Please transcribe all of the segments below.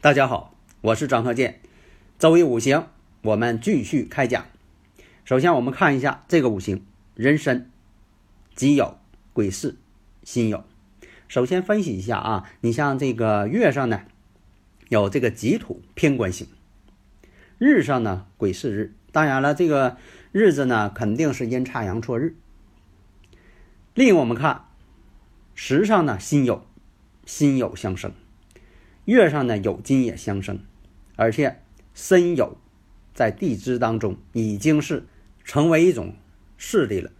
大家好，我是张鹤剑。周易五行，我们继续开讲。首先，我们看一下这个五行：壬申、己酉、癸巳、辛酉。首先分析一下啊，你像这个月上呢，有这个己土偏官星；日上呢，癸巳日。当然了，这个日子呢，肯定是阴差阳错日。另我们看时上呢，辛酉，辛酉相生。月上呢有金也相生，而且申酉在地支当中已经是成为一种势力了。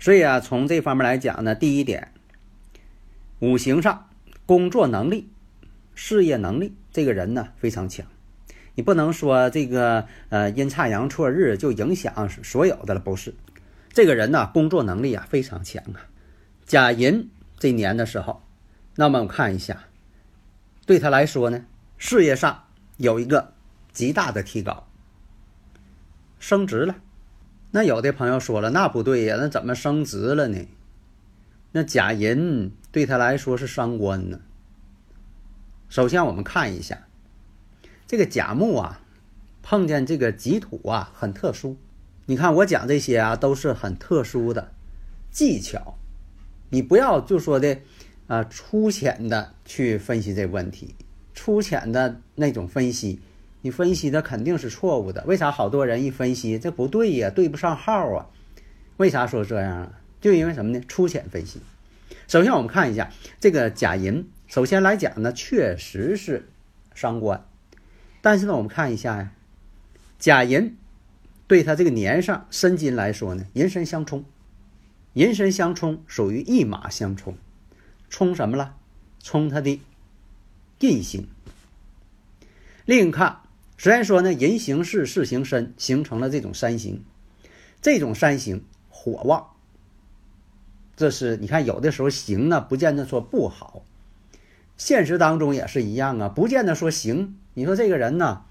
所以啊，从这方面来讲呢，第一点，五行上工作能力、事业能力，这个人呢非常强。你不能说这个呃阴差阳错日就影响所有的了，不是。这个人呢工作能力啊非常强啊。甲寅这年的时候，那么我看一下。对他来说呢，事业上有一个极大的提高，升职了。那有的朋友说了，那不对呀，那怎么升职了呢？那甲寅对他来说是伤官呢。首先我们看一下，这个甲木啊，碰见这个己土啊，很特殊。你看我讲这些啊，都是很特殊的技巧，你不要就说的。啊，粗浅的去分析这个问题，粗浅的那种分析，你分析的肯定是错误的。为啥好多人一分析这不对呀，对不上号啊？为啥说这样啊？就因为什么呢？粗浅分析。首先我们看一下这个甲寅，首先来讲呢，确实是伤官，但是呢，我们看一下呀，甲寅对他这个年上申金来说呢，寅申相冲，寅申相冲属于一马相冲。冲什么了？冲他的印星。另看，虽然说呢，人行事，事行身，形成了这种三形，这种三形火旺。这是你看，有的时候行呢，不见得说不好。现实当中也是一样啊，不见得说行。你说这个人呢，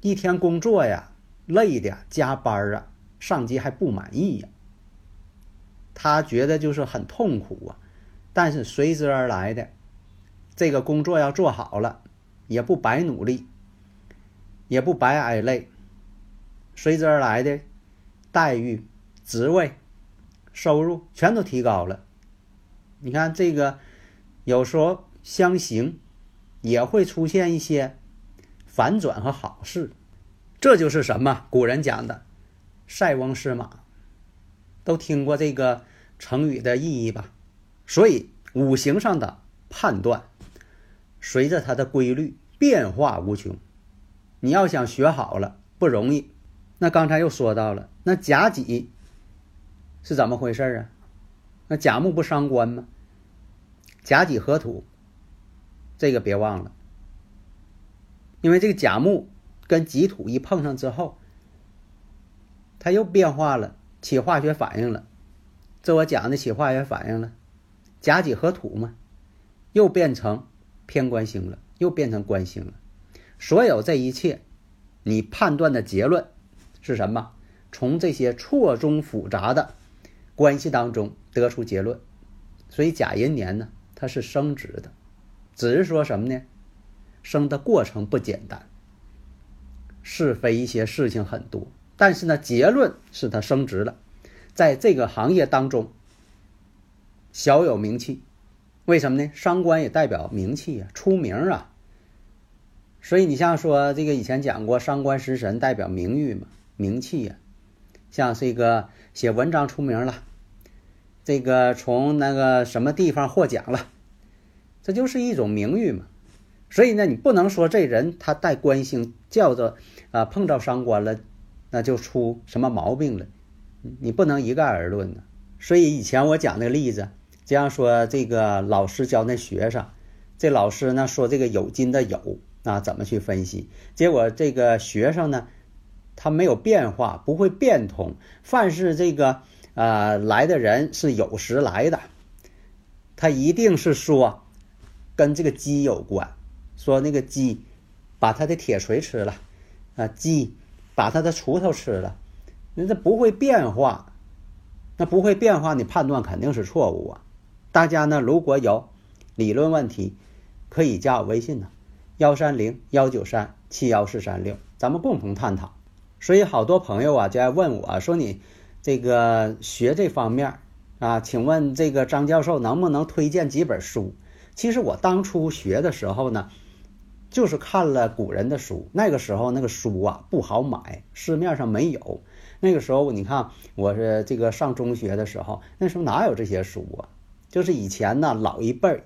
一天工作呀，累的加班啊，上级还不满意呀，他觉得就是很痛苦啊。但是随之而来的这个工作要做好了，也不白努力，也不白挨累。随之而来的待遇、职位、收入全都提高了。你看这个有时候相形也会出现一些反转和好事，这就是什么？古人讲的“塞翁失马”，都听过这个成语的意义吧？所以五行上的判断，随着它的规律变化无穷。你要想学好了不容易。那刚才又说到了，那甲己是怎么回事啊？那甲木不伤官吗？甲己合土，这个别忘了。因为这个甲木跟己土一碰上之后，它又变化了，起化学反应了。这我讲的起化学反应了。甲己合土嘛，又变成偏官星了，又变成官星了。所有这一切，你判断的结论是什么？从这些错综复杂的关系当中得出结论。所以甲寅年呢，它是升值的，只是说什么呢？升的过程不简单，是非一些事情很多。但是呢，结论是它升值了，在这个行业当中。小有名气，为什么呢？伤官也代表名气呀，出名啊。所以你像说这个以前讲过，伤官食神代表名誉嘛，名气呀。像这个写文章出名了，这个从那个什么地方获奖了，这就是一种名誉嘛。所以呢，你不能说这人他带官星，叫做啊碰到伤官了，那就出什么毛病了，你不能一概而论呢。所以以前我讲那个例子，这样说这个老师教那学生，这老师呢说这个有金的有啊怎么去分析？结果这个学生呢，他没有变化，不会变通。凡是这个啊来的人是有时来的，他一定是说跟这个鸡有关，说那个鸡把他的铁锤吃了，啊鸡把他的锄头吃了，那这不会变化。那不会变化，你判断肯定是错误啊！大家呢，如果有理论问题，可以加我微信呢，幺三零幺九三七幺四三六，咱们共同探讨。所以好多朋友啊，就爱问我说：“你这个学这方面啊，请问这个张教授能不能推荐几本书？”其实我当初学的时候呢，就是看了古人的书，那个时候那个书啊不好买，市面上没有。那个时候，你看我是这个上中学的时候，那时候哪有这些书啊？就是以前呢老一辈儿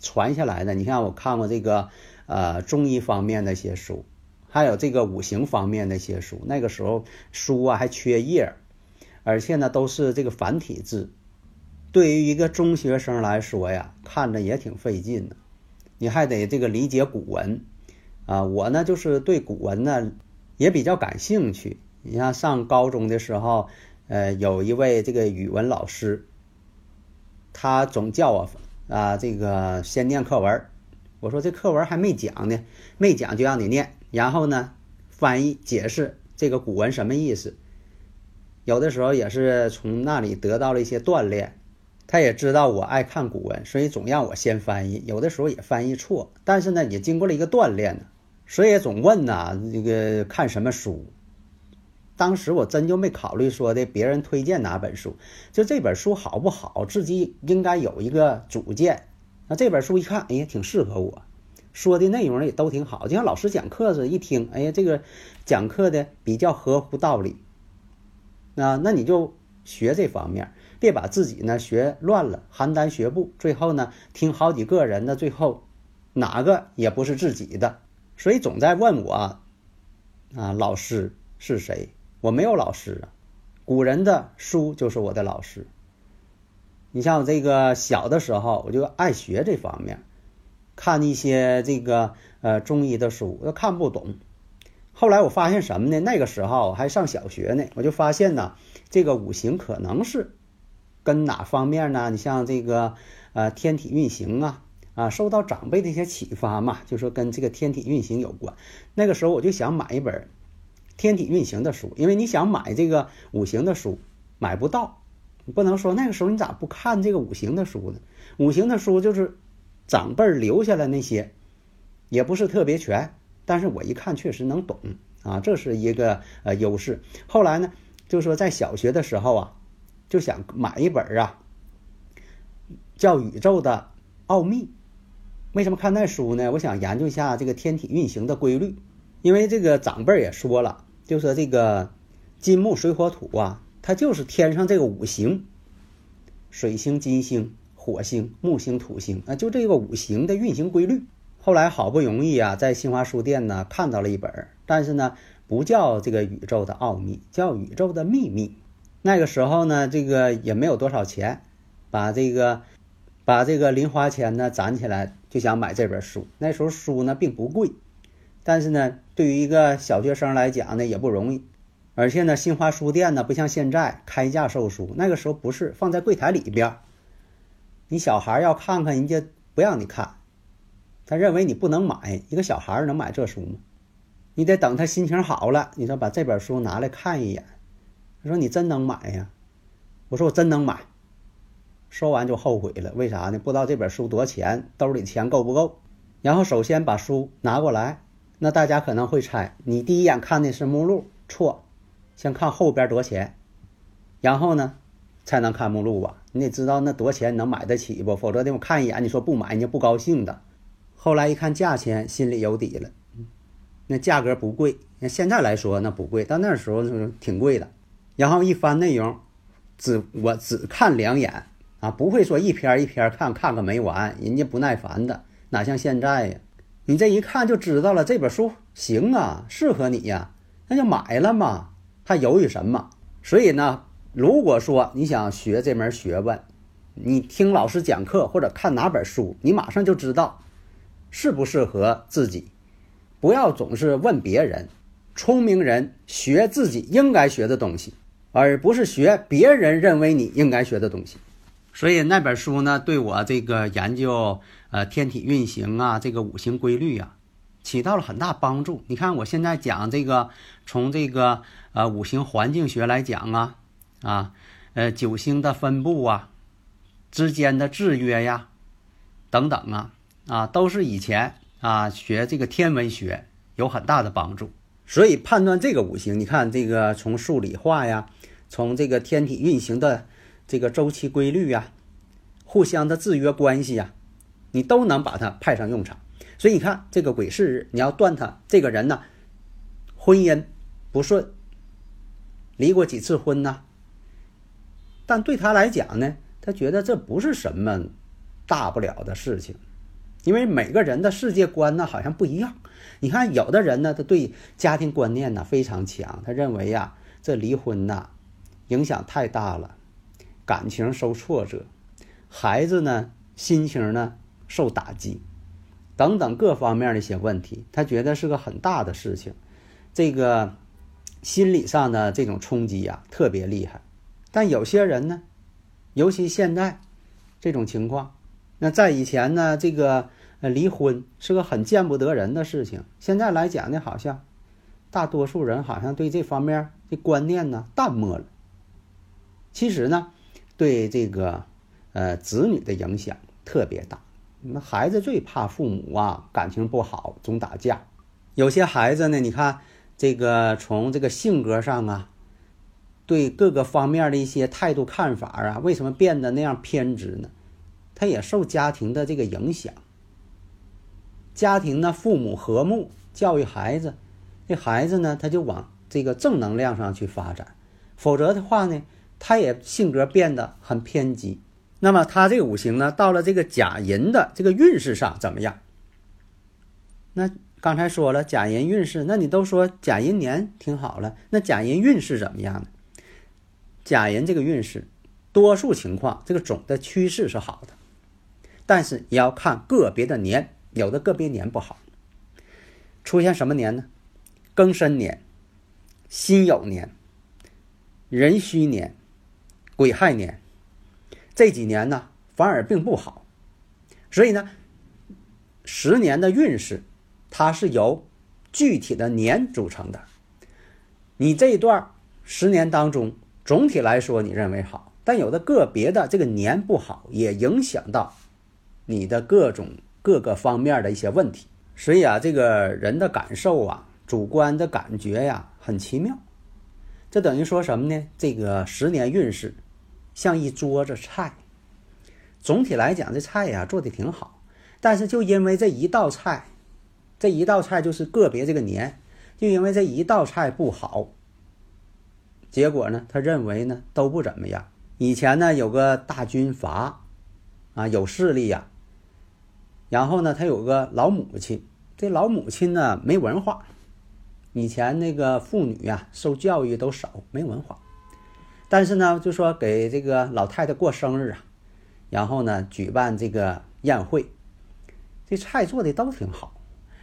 传下来的。你看我看过这个呃中医方面的一些书，还有这个五行方面的一些书。那个时候书啊还缺页，而且呢都是这个繁体字，对于一个中学生来说呀，看着也挺费劲的。你还得这个理解古文啊，我呢就是对古文呢也比较感兴趣。你像上高中的时候，呃，有一位这个语文老师，他总叫我啊，这个先念课文。我说这课文还没讲呢，没讲就让你念，然后呢，翻译解释这个古文什么意思。有的时候也是从那里得到了一些锻炼。他也知道我爱看古文，所以总让我先翻译。有的时候也翻译错，但是呢，也经过了一个锻炼呢，所以总问呐，这个看什么书。当时我真就没考虑说的别人推荐哪本书，就这本书好不好，自己应该有一个主见。那这本书一看，哎呀，挺适合我，说的内容也都挺好，就像老师讲课似的，一听，哎呀，这个讲课的比较合乎道理。那那你就学这方面，别把自己呢学乱了，邯郸学步，最后呢听好几个人的，最后哪个也不是自己的。所以总在问我啊，老师是谁？我没有老师啊，古人的书就是我的老师。你像我这个小的时候，我就爱学这方面，看一些这个呃中医的书，我看不懂。后来我发现什么呢？那个时候我还上小学呢，我就发现呢，这个五行可能是跟哪方面呢？你像这个呃天体运行啊啊，受到长辈的一些启发嘛，就说跟这个天体运行有关。那个时候我就想买一本。天体运行的书，因为你想买这个五行的书，买不到。你不能说那个时候你咋不看这个五行的书呢？五行的书就是长辈留下来那些，也不是特别全，但是我一看确实能懂啊，这是一个呃优势。后来呢，就说在小学的时候啊，就想买一本啊，叫《宇宙的奥秘》。为什么看那书呢？我想研究一下这个天体运行的规律。因为这个长辈也说了，就说这个金木水火土啊，它就是天上这个五行，水星、金星、火星、木星、土星啊，就这个五行的运行规律。后来好不容易啊，在新华书店呢看到了一本，但是呢不叫这个宇宙的奥秘，叫宇宙的秘密。那个时候呢，这个也没有多少钱，把这个把这个零花钱呢攒起来，就想买这本书。那时候书呢并不贵。但是呢，对于一个小学生来讲呢，也不容易。而且呢，新华书店呢，不像现在开价售书，那个时候不是放在柜台里边。你小孩要看看，人家不让你看，他认为你不能买。一个小孩能买这书吗？你得等他心情好了，你说把这本书拿来看一眼。他说你真能买呀？我说我真能买。说完就后悔了，为啥呢？不知道这本书多少钱，兜里钱够不够？然后首先把书拿过来。那大家可能会猜，你第一眼看的是目录，错，先看后边多少钱，然后呢，才能看目录吧？你得知道那多少钱能买得起不？否则的我看一眼，你说不买，人家不高兴的。后来一看价钱，心里有底了，那价格不贵，那现在来说那不贵，但那时候挺贵的。然后一翻内容，只我只看两眼啊，不会说一篇一篇看看个没完，人家不耐烦的，哪像现在呀？你这一看就知道了，这本书行啊，适合你呀，那就买了嘛，还犹豫什么？所以呢，如果说你想学这门学问，你听老师讲课或者看哪本书，你马上就知道适不适合自己。不要总是问别人，聪明人学自己应该学的东西，而不是学别人认为你应该学的东西。所以那本书呢，对我这个研究呃天体运行啊，这个五行规律呀，起到了很大帮助。你看我现在讲这个，从这个呃五行环境学来讲啊，啊呃九星的分布啊，之间的制约呀，等等啊啊，都是以前啊学这个天文学有很大的帮助。所以判断这个五行，你看这个从数理化呀，从这个天体运行的。这个周期规律呀，互相的制约关系呀，你都能把它派上用场。所以你看这个癸巳日，你要断他这个人呢，婚姻不顺，离过几次婚呢？但对他来讲呢，他觉得这不是什么大不了的事情，因为每个人的世界观呢好像不一样。你看有的人呢，他对家庭观念呢非常强，他认为呀，这离婚呐影响太大了。感情受挫折，孩子呢心情呢受打击，等等各方面的一些问题，他觉得是个很大的事情，这个心理上的这种冲击呀特别厉害。但有些人呢，尤其现在这种情况，那在以前呢，这个离婚是个很见不得人的事情，现在来讲呢，好像大多数人好像对这方面的观念呢淡漠了。其实呢。对这个，呃，子女的影响特别大。那孩子最怕父母啊，感情不好，总打架。有些孩子呢，你看这个从这个性格上啊，对各个方面的一些态度看法啊，为什么变得那样偏执呢？他也受家庭的这个影响。家庭呢，父母和睦，教育孩子，这孩子呢，他就往这个正能量上去发展。否则的话呢？他也性格变得很偏激，那么他这个五行呢，到了这个甲寅的这个运势上怎么样？那刚才说了甲寅运势，那你都说甲寅年挺好了，那甲寅运势怎么样呢？甲寅这个运势，多数情况这个总的趋势是好的，但是也要看个别的年，有的个别年不好，出现什么年呢？庚申年、辛酉年、壬戌年。癸亥年这几年呢，反而并不好，所以呢，十年的运势它是由具体的年组成的。你这一段十年当中，总体来说你认为好，但有的个别的这个年不好，也影响到你的各种各个方面的一些问题。所以啊，这个人的感受啊，主观的感觉呀，很奇妙。这等于说什么呢？这个十年运势。像一桌子菜，总体来讲，这菜呀做的挺好，但是就因为这一道菜，这一道菜就是个别这个年，就因为这一道菜不好，结果呢，他认为呢都不怎么样。以前呢有个大军阀，啊有势力呀，然后呢他有个老母亲，这老母亲呢没文化，以前那个妇女呀受教育都少，没文化。但是呢，就说给这个老太太过生日啊，然后呢举办这个宴会，这菜做的都挺好。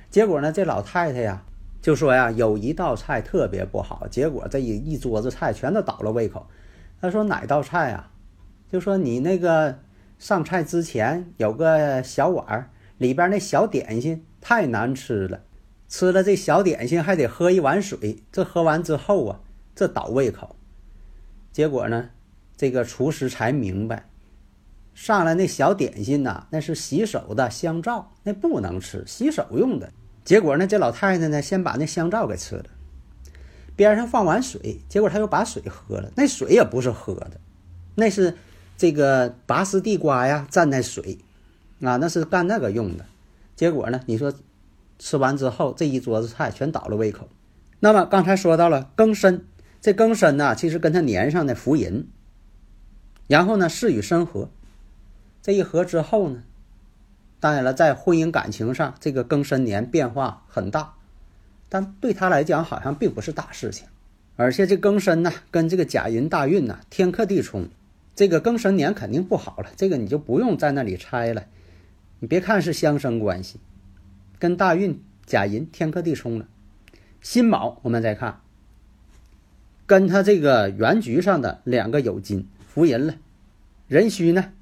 结果呢，这老太太呀就说呀，有一道菜特别不好。结果这一一桌子菜全都倒了胃口。他说哪道菜啊？就说你那个上菜之前有个小碗儿，里边那小点心太难吃了，吃了这小点心还得喝一碗水，这喝完之后啊，这倒胃口。结果呢，这个厨师才明白，上来那小点心呐，那是洗手的香皂，那不能吃，洗手用的。结果呢，这老太太呢，先把那香皂给吃了，边上放碗水，结果她又把水喝了，那水也不是喝的，那是这个拔丝地瓜呀蘸那水，啊，那是干那个用的。结果呢，你说吃完之后，这一桌子菜全倒了胃口。那么刚才说到了更深。这庚申呢，其实跟他年上的福银，然后呢，巳与申合，这一合之后呢，当然了，在婚姻感情上，这个庚申年变化很大，但对他来讲好像并不是大事情。而且这庚申呢，跟这个甲寅大运呢天克地冲，这个庚申年肯定不好了。这个你就不用在那里猜了。你别看是相生关系，跟大运甲寅天克地冲了。辛卯，我们再看，跟他这个原局上的两个有金福银了。壬戌呢，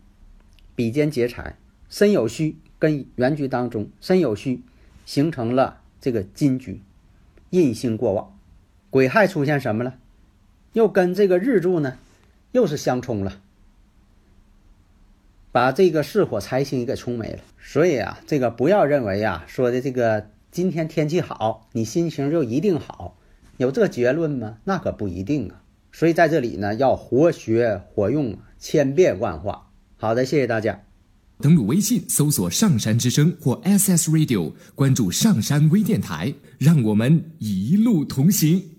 比肩劫财，申酉戌跟原局当中申酉戌形成了这个金局，印星过旺。癸亥出现什么了？又跟这个日柱呢，又是相冲了，把这个巳火财星给冲没了。所以啊，这个不要认为啊，说的这个今天天气好，你心情就一定好，有这结论吗？那可不一定啊。所以在这里呢，要活学活用，千变万化。好的，谢谢大家。登录微信搜索“上山之声”或 SS Radio，关注上山微电台，让我们一路同行。